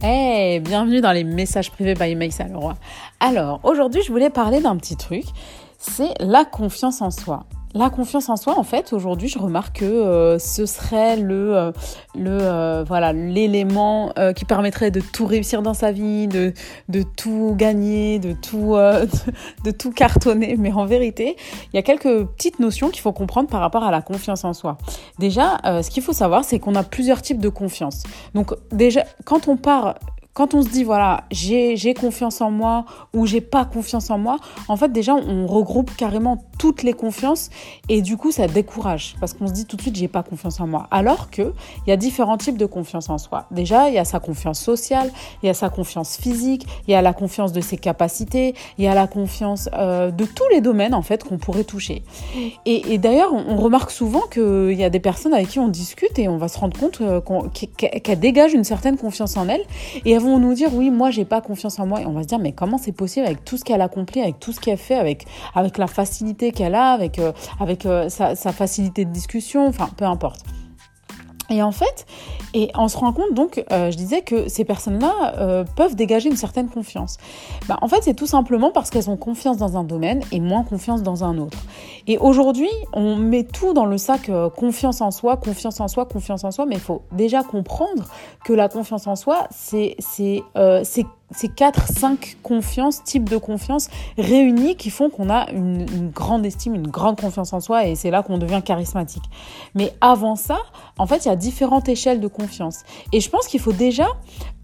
Hey, bienvenue dans les messages privés by Maïssa Leroy. Alors, aujourd'hui, je voulais parler d'un petit truc, c'est la confiance en soi. La confiance en soi, en fait, aujourd'hui, je remarque que euh, ce serait le, euh, euh, voilà l'élément qui permettrait de tout réussir dans sa vie, de, tout gagner, de tout de, tout cartonner. Mais en vérité, il y a quelques petites notions qu'il faut comprendre par rapport à la confiance en soi. Déjà, ce qu'il faut savoir, c'est qu'on a plusieurs types de confiance. Donc déjà, quand on part quand on se dit, voilà, j'ai confiance en moi ou j'ai pas confiance en moi, en fait, déjà, on regroupe carrément toutes les confiances et du coup, ça décourage parce qu'on se dit tout de suite, j'ai pas confiance en moi. Alors qu'il y a différents types de confiance en soi. Déjà, il y a sa confiance sociale, il y a sa confiance physique, il y a la confiance de ses capacités, il y a la confiance euh, de tous les domaines, en fait, qu'on pourrait toucher. Et, d'ailleurs, on, remarque souvent qu'il y a des personnes avec qui on discute et on va se rendre compte euh, qu'elles dégagent une certaine confiance en elles et elles nous dire oui, moi j'ai pas confiance en moi et on va se dire mais comment c'est possible avec tout ce qu'elle accomplit, avec tout ce qu'elle fait, avec avec la facilité qu'elle a, avec euh, avec euh, sa, facilité de discussion, enfin peu importe. Et en fait, et on se rend compte donc, euh, je disais que ces personnes-là peuvent dégager une certaine confiance. Bah, en fait, c'est tout simplement parce qu'elles ont confiance dans un domaine et moins confiance dans un autre. Et aujourd'hui, on met tout dans le sac confiance en soi, confiance en soi, confiance en soi, mais il faut déjà comprendre que la confiance en soi, c'est c'est ces quatre, cinq confiances, types de confiance réunis qui font qu'on a une, grande estime, une grande confiance en soi et c'est là qu'on devient charismatique. Mais avant ça, en fait, il y a différentes échelles de confiance. Et je pense qu'il faut déjà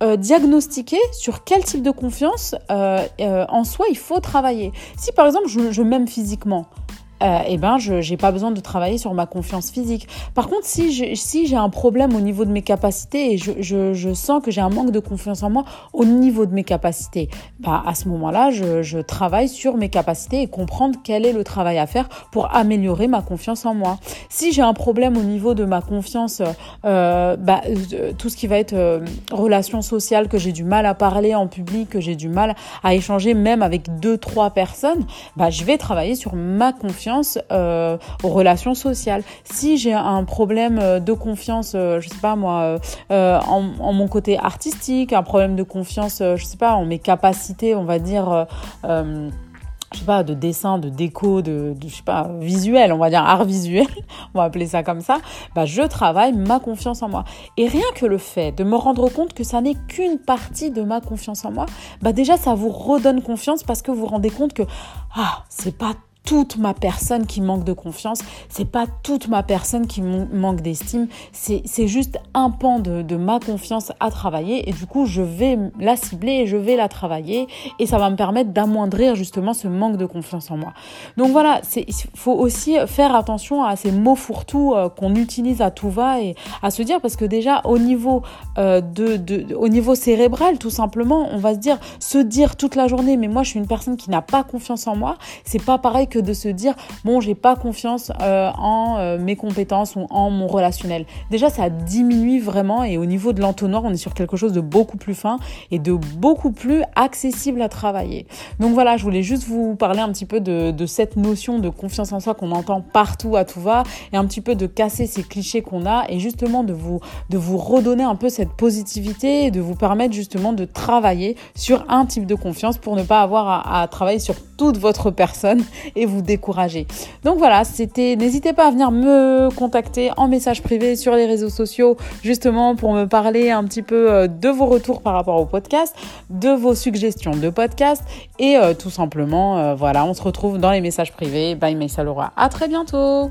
euh, diagnostiquer sur quel type de confiance euh, euh, en soi il faut travailler. Si par exemple je m'aime physiquement, euh, eh ben, je n'ai pas besoin de travailler sur ma confiance physique. Par contre, si j'ai un problème au niveau de mes capacités et je, sens que j'ai un manque de confiance en moi au niveau de mes capacités, bah, à ce moment-là, je, travaille sur mes capacités et comprendre quel est le travail à faire pour améliorer ma confiance en moi. Si j'ai un problème au niveau de ma confiance, euh, bah, euh, tout ce qui va être relations sociales, que j'ai du mal à parler en public, que j'ai du mal à échanger même avec deux, trois personnes, bah, je vais travailler sur ma confiance euh, aux relations sociales. Si j'ai un problème euh, de confiance, euh, je sais pas moi, en, mon côté artistique, un problème de confiance, je sais pas, en mes capacités, on va dire je sais pas, de dessin, de déco, de, je sais pas, visuel, on va dire art visuel, on va appeler ça comme ça, bah, je travaille ma confiance en moi. Et rien que le fait de me rendre compte que ça n'est qu'une partie de ma confiance en moi, bah, déjà, ça vous redonne confiance parce que vous vous rendez compte que, ah, c'est pas toute ma personne qui manque de confiance, c'est pas toute ma personne qui manque d'estime, c'est juste un pan de, de, ma confiance à travailler. Et du coup je vais la cibler et je vais la travailler. Et ça va me permettre d'amoindrir justement ce manque de confiance en moi. Donc voilà, il faut aussi faire attention à ces mots fourre-tout euh, qu'on utilise à tout va et à se dire. Parce que déjà au niveau, euh, de, de, au niveau cérébral tout simplement, on va se dire, se dire toute la journée mais moi je suis une personne qui n'a pas confiance en moi, c'est pas pareil que de se dire bon j'ai pas confiance euh, en euh, mes compétences ou en mon relationnel. Déjà ça diminue vraiment et au niveau de l'entonnoir on est sur quelque chose de beaucoup plus fin et de beaucoup plus accessible à travailler. Donc voilà je voulais juste vous parler un petit peu de, cette notion de confiance en soi qu'on entend partout à tout va et un petit peu de casser ces clichés qu'on a et justement de vous, de vous redonner un peu cette positivité et de vous permettre justement de travailler sur un type de confiance pour ne pas avoir à, à travailler sur toute votre personne et vous décourager. Donc voilà, c'était. N'hésitez pas à venir me contacter en message privé sur les réseaux sociaux, justement pour me parler un petit peu euh, de vos retours par rapport au podcast, de vos suggestions de podcast et euh, tout simplement, euh, voilà, on se retrouve dans les messages privés. Bye, Maïsa Laura. À très bientôt.